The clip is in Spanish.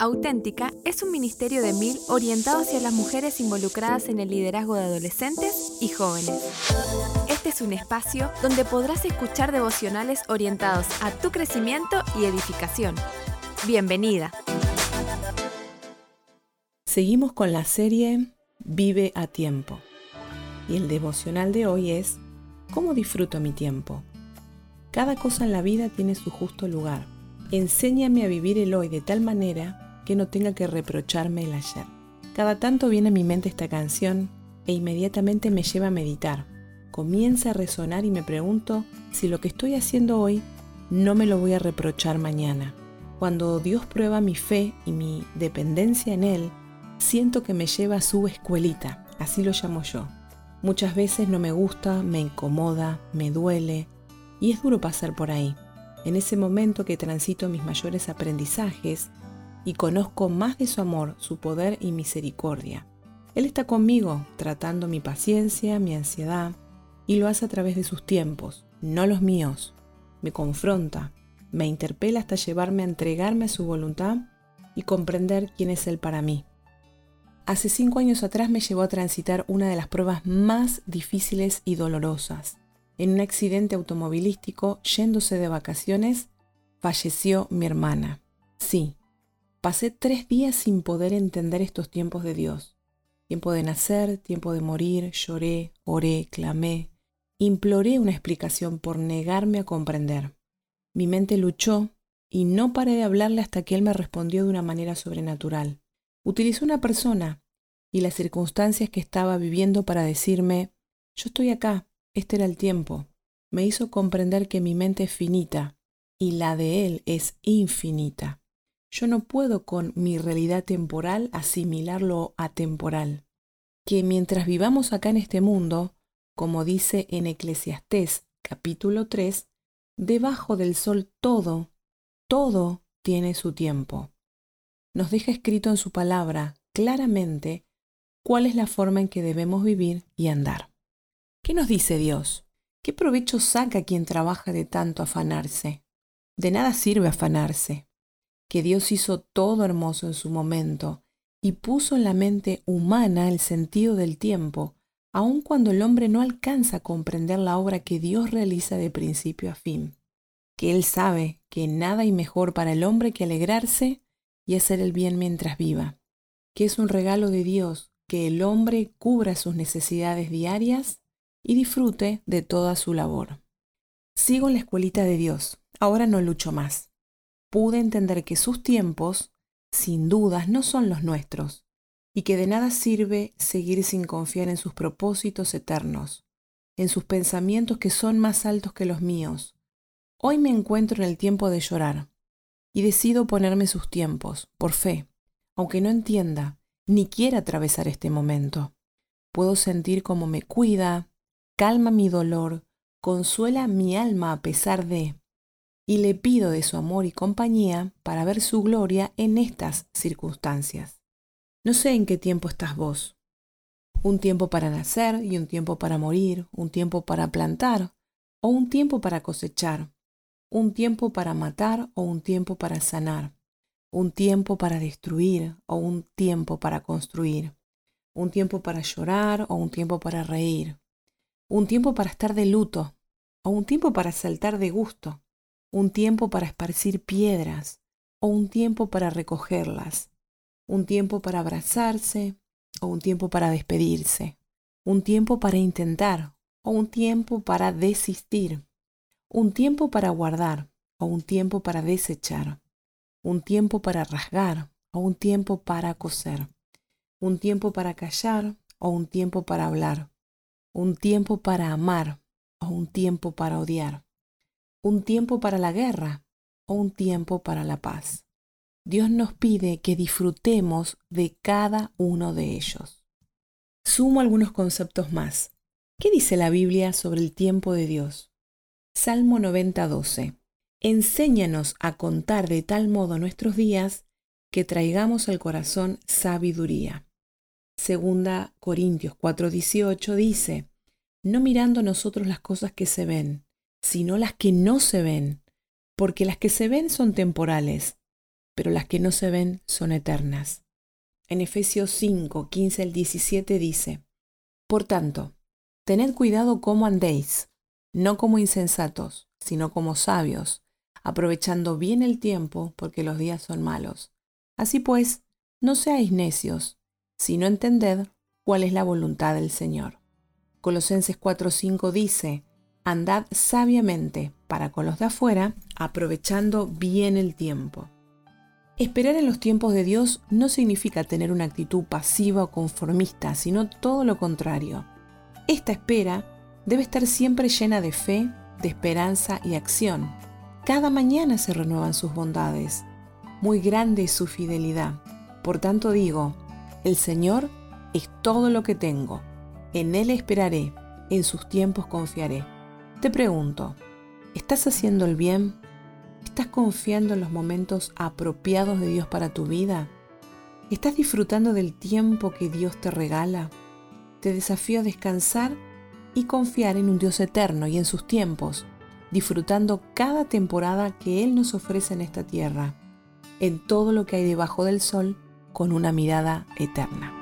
Auténtica es un ministerio de mil orientado hacia las mujeres involucradas en el liderazgo de adolescentes y jóvenes. Este es un espacio donde podrás escuchar devocionales orientados a tu crecimiento y edificación. Bienvenida. Seguimos con la serie Vive a tiempo. Y el devocional de hoy es ¿Cómo disfruto mi tiempo? Cada cosa en la vida tiene su justo lugar. Enséñame a vivir el hoy de tal manera que no tenga que reprocharme el ayer. Cada tanto viene a mi mente esta canción e inmediatamente me lleva a meditar. Comienza a resonar y me pregunto si lo que estoy haciendo hoy no me lo voy a reprochar mañana. Cuando Dios prueba mi fe y mi dependencia en Él, siento que me lleva a su escuelita, así lo llamo yo. Muchas veces no me gusta, me incomoda, me duele, y es duro pasar por ahí. En ese momento que transito mis mayores aprendizajes y conozco más de su amor, su poder y misericordia. Él está conmigo, tratando mi paciencia, mi ansiedad, y lo hace a través de sus tiempos, no los míos. Me confronta, me interpela hasta llevarme a entregarme a su voluntad y comprender quién es Él para mí. Hace cinco años atrás me llevó a transitar una de las pruebas más difíciles y dolorosas. En un accidente automovilístico, yéndose de vacaciones, falleció mi hermana. Sí, Pasé tres días sin poder entender estos tiempos de Dios. Tiempo de nacer, tiempo de morir, lloré, oré, clamé, imploré una explicación por negarme a comprender. Mi mente luchó y no paré de hablarle hasta que él me respondió de una manera sobrenatural. Utilizó una persona y las circunstancias que estaba viviendo para decirme, yo estoy acá, este era el tiempo. Me hizo comprender que mi mente es finita y la de él es infinita. Yo no puedo con mi realidad temporal asimilar lo atemporal. Que mientras vivamos acá en este mundo, como dice en Eclesiastés capítulo 3, debajo del sol todo, todo tiene su tiempo. Nos deja escrito en su palabra claramente cuál es la forma en que debemos vivir y andar. ¿Qué nos dice Dios? ¿Qué provecho saca quien trabaja de tanto afanarse? De nada sirve afanarse que Dios hizo todo hermoso en su momento y puso en la mente humana el sentido del tiempo, aun cuando el hombre no alcanza a comprender la obra que Dios realiza de principio a fin, que Él sabe que nada hay mejor para el hombre que alegrarse y hacer el bien mientras viva, que es un regalo de Dios que el hombre cubra sus necesidades diarias y disfrute de toda su labor. Sigo en la escuelita de Dios, ahora no lucho más pude entender que sus tiempos, sin dudas, no son los nuestros, y que de nada sirve seguir sin confiar en sus propósitos eternos, en sus pensamientos que son más altos que los míos. Hoy me encuentro en el tiempo de llorar, y decido ponerme sus tiempos, por fe, aunque no entienda ni quiera atravesar este momento. Puedo sentir cómo me cuida, calma mi dolor, consuela mi alma a pesar de, y le pido de su amor y compañía para ver su gloria en estas circunstancias. No sé en qué tiempo estás vos. Un tiempo para nacer y un tiempo para morir, un tiempo para plantar o un tiempo para cosechar, un tiempo para matar o un tiempo para sanar, un tiempo para destruir o un tiempo para construir, un tiempo para llorar o un tiempo para reír, un tiempo para estar de luto o un tiempo para saltar de gusto, un tiempo para esparcir piedras o un tiempo para recogerlas, un tiempo para abrazarse o un tiempo para despedirse, un tiempo para intentar o un tiempo para desistir, un tiempo para guardar o un tiempo para desechar, un tiempo para rasgar o un tiempo para coser, un tiempo para callar o un tiempo para hablar, un tiempo para amar o un tiempo para odiar un tiempo para la guerra o un tiempo para la paz. Dios nos pide que disfrutemos de cada uno de ellos. Sumo algunos conceptos más. ¿Qué dice la Biblia sobre el tiempo de Dios? Salmo 90:12. Enséñanos a contar de tal modo nuestros días que traigamos al corazón sabiduría. Segunda Corintios 4:18 dice, no mirando nosotros las cosas que se ven, sino las que no se ven, porque las que se ven son temporales, pero las que no se ven son eternas. En Efesios 5, 15 al 17 dice, Por tanto, tened cuidado cómo andéis, no como insensatos, sino como sabios, aprovechando bien el tiempo, porque los días son malos. Así pues, no seáis necios, sino entended cuál es la voluntad del Señor. Colosenses 4:5 dice, Andad sabiamente para con los de afuera, aprovechando bien el tiempo. Esperar en los tiempos de Dios no significa tener una actitud pasiva o conformista, sino todo lo contrario. Esta espera debe estar siempre llena de fe, de esperanza y acción. Cada mañana se renuevan sus bondades. Muy grande es su fidelidad. Por tanto digo, el Señor es todo lo que tengo. En Él esperaré, en sus tiempos confiaré. Te pregunto, ¿estás haciendo el bien? ¿Estás confiando en los momentos apropiados de Dios para tu vida? ¿Estás disfrutando del tiempo que Dios te regala? Te desafío a descansar y confiar en un Dios eterno y en sus tiempos, disfrutando cada temporada que Él nos ofrece en esta tierra, en todo lo que hay debajo del sol, con una mirada eterna.